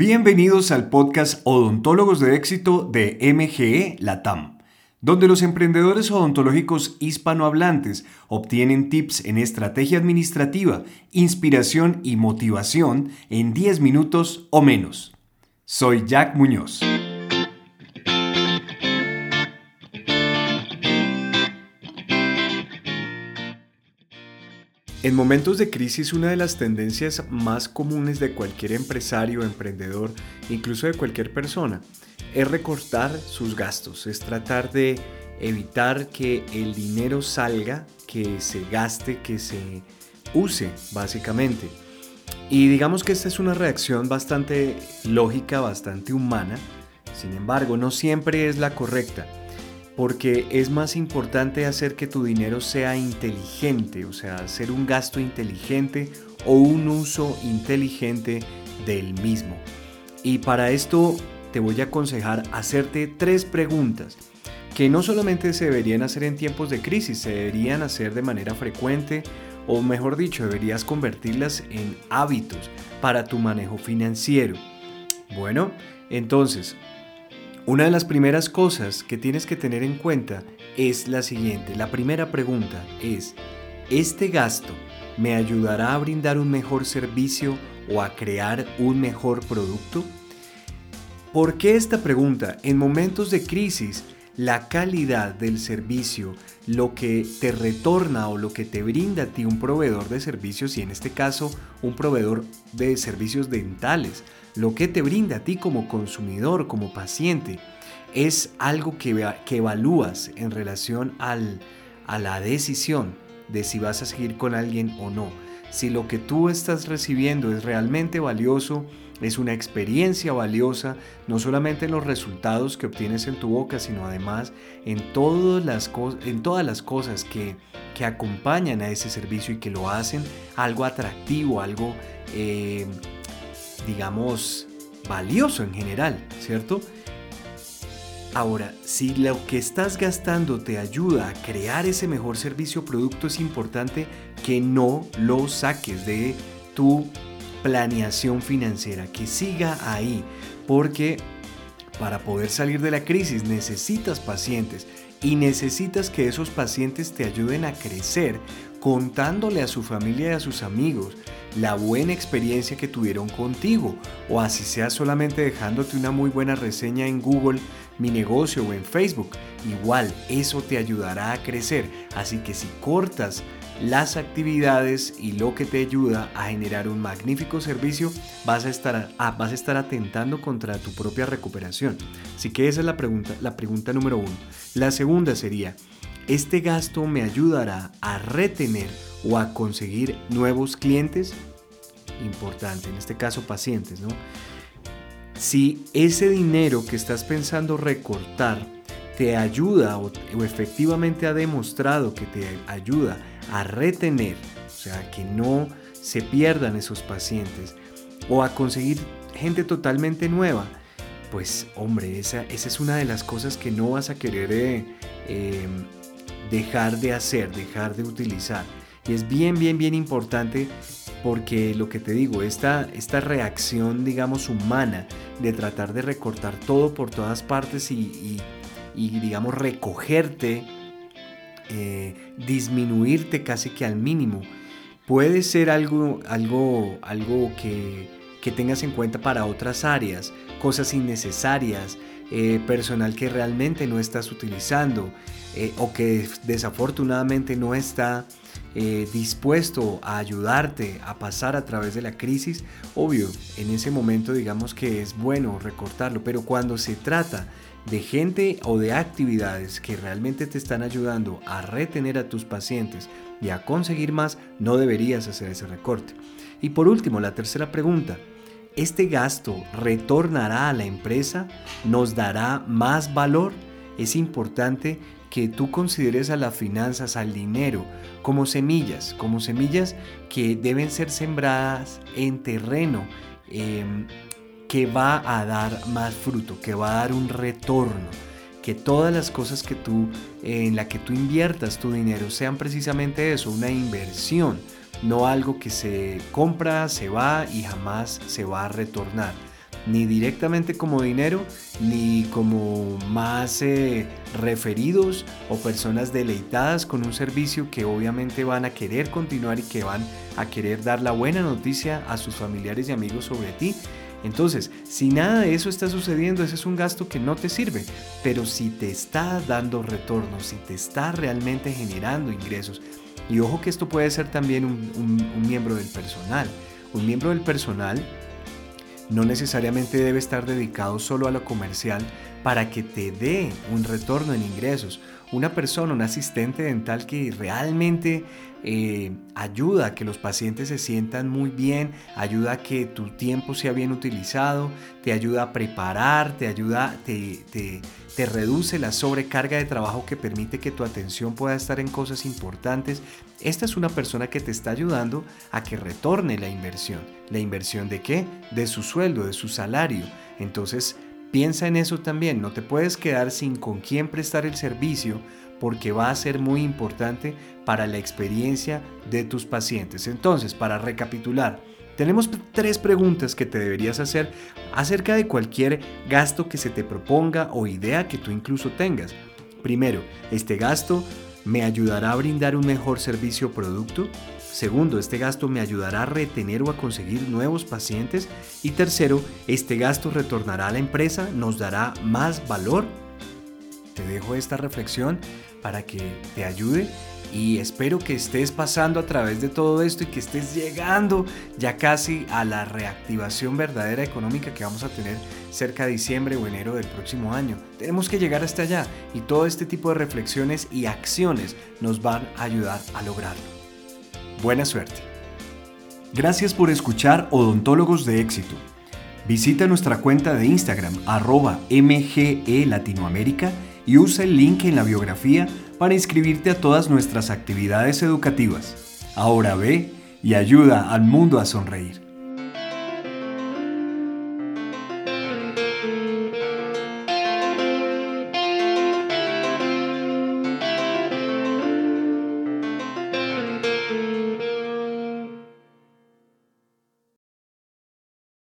Bienvenidos al podcast Odontólogos de Éxito de MGE Latam, donde los emprendedores odontológicos hispanohablantes obtienen tips en estrategia administrativa, inspiración y motivación en 10 minutos o menos. Soy Jack Muñoz. En momentos de crisis una de las tendencias más comunes de cualquier empresario, emprendedor, incluso de cualquier persona, es recortar sus gastos, es tratar de evitar que el dinero salga, que se gaste, que se use básicamente. Y digamos que esta es una reacción bastante lógica, bastante humana, sin embargo no siempre es la correcta porque es más importante hacer que tu dinero sea inteligente, o sea, hacer un gasto inteligente o un uso inteligente del mismo. Y para esto te voy a aconsejar hacerte tres preguntas que no solamente se deberían hacer en tiempos de crisis, se deberían hacer de manera frecuente o mejor dicho, deberías convertirlas en hábitos para tu manejo financiero. Bueno, entonces, una de las primeras cosas que tienes que tener en cuenta es la siguiente. La primera pregunta es, ¿este gasto me ayudará a brindar un mejor servicio o a crear un mejor producto? ¿Por qué esta pregunta? En momentos de crisis, la calidad del servicio, lo que te retorna o lo que te brinda a ti un proveedor de servicios y en este caso un proveedor de servicios dentales, lo que te brinda a ti como consumidor, como paciente, es algo que, que evalúas en relación al, a la decisión de si vas a seguir con alguien o no. Si lo que tú estás recibiendo es realmente valioso, es una experiencia valiosa, no solamente en los resultados que obtienes en tu boca, sino además en todas las, en todas las cosas que, que acompañan a ese servicio y que lo hacen algo atractivo, algo eh, digamos, valioso en general, ¿cierto? Ahora, si lo que estás gastando te ayuda a crear ese mejor servicio o producto, es importante que no lo saques de tu planeación financiera, que siga ahí, porque para poder salir de la crisis necesitas pacientes y necesitas que esos pacientes te ayuden a crecer contándole a su familia y a sus amigos la buena experiencia que tuvieron contigo o así sea solamente dejándote una muy buena reseña en Google, mi negocio o en Facebook. Igual, eso te ayudará a crecer. Así que si cortas las actividades y lo que te ayuda a generar un magnífico servicio, vas a estar, vas a estar atentando contra tu propia recuperación. Así que esa es la pregunta, la pregunta número uno. La segunda sería, ¿este gasto me ayudará a retener o a conseguir nuevos clientes? Importante, en este caso pacientes, ¿no? Si ese dinero que estás pensando recortar te ayuda o efectivamente ha demostrado que te ayuda a retener, o sea, que no se pierdan esos pacientes o a conseguir gente totalmente nueva, pues hombre, esa, esa es una de las cosas que no vas a querer eh, em, dejar de hacer, dejar de utilizar. Y es bien, bien, bien importante porque lo que te digo, esta, esta reacción, digamos, humana de tratar de recortar todo por todas partes y, digamos, recogerte, eh, disminuirte casi que al mínimo, puede ser algo, algo, algo que, que tengas en cuenta para otras áreas, cosas innecesarias, eh, personal que realmente no estás utilizando eh, o que desafortunadamente no está eh, dispuesto a ayudarte a pasar a través de la crisis, obvio, en ese momento digamos que es bueno recortarlo, pero cuando se trata de gente o de actividades que realmente te están ayudando a retener a tus pacientes y a conseguir más, no deberías hacer ese recorte. Y por último, la tercera pregunta, ¿este gasto retornará a la empresa? ¿Nos dará más valor? Es importante que tú consideres a las finanzas, al dinero, como semillas, como semillas que deben ser sembradas en terreno em, que va a dar más fruto, que va a dar un retorno. Que todas las cosas que tú, en la que tú inviertas tu dinero sean precisamente eso, una inversión, no algo que se compra, se va y jamás se va a retornar. ni directamente como dinero, ni como más eh, referidos o personas deleitadas con un servicio que obviamente van a querer continuar y que van a querer dar la buena noticia a sus familiares y amigos sobre ti. Entonces, si nada de eso está sucediendo, ese es un gasto que no te sirve. Pero si te está dando retorno, si te está realmente generando ingresos, y ojo que esto puede ser también un, un miembro del personal. Un miembro del personal no necesariamente debe estar dedicado solo a lo comercial para que te dé un retorno en ingresos. Una persona, un asistente dental que realmente eh, ayuda a que los pacientes se sientan muy bien, ayuda a que tu tiempo sea bien utilizado, te ayuda a preparar, te ayuda, te, te, te reduce la sobrecarga de trabajo que permite que tu atención pueda estar en cosas importantes. Esta es una persona que te está ayudando a que retorne la inversión. ¿La inversión de qué? De su sueldo, de su salario. Entonces, Piensa en eso también, no te puedes quedar sin con quién prestar el servicio porque va a ser muy importante para la experiencia de tus pacientes. Entonces, para recapitular, tenemos tres preguntas que te deberías hacer acerca de cualquier gasto que se te proponga o idea que tú incluso tengas. Primero, ¿este gasto me ayudará a brindar un mejor servicio o producto? Segundo, este gasto me ayudará a retener o a conseguir nuevos pacientes. Y tercero, este gasto retornará a la empresa, nos dará más valor. Te dejo esta reflexión para que te ayude y espero que estés pasando a través de todo esto y que estés llegando ya casi a la reactivación verdadera económica que vamos a tener cerca de diciembre o enero del próximo año. Tenemos que llegar hasta allá y todo este tipo de reflexiones y acciones nos van a ayudar a lograrlo. Buena suerte. Gracias por escuchar Odontólogos de Éxito. Visita nuestra cuenta de Instagram arroba MGE Latinoamérica y usa el link en la biografía para inscribirte a todas nuestras actividades educativas. Ahora ve y ayuda al mundo a sonreír.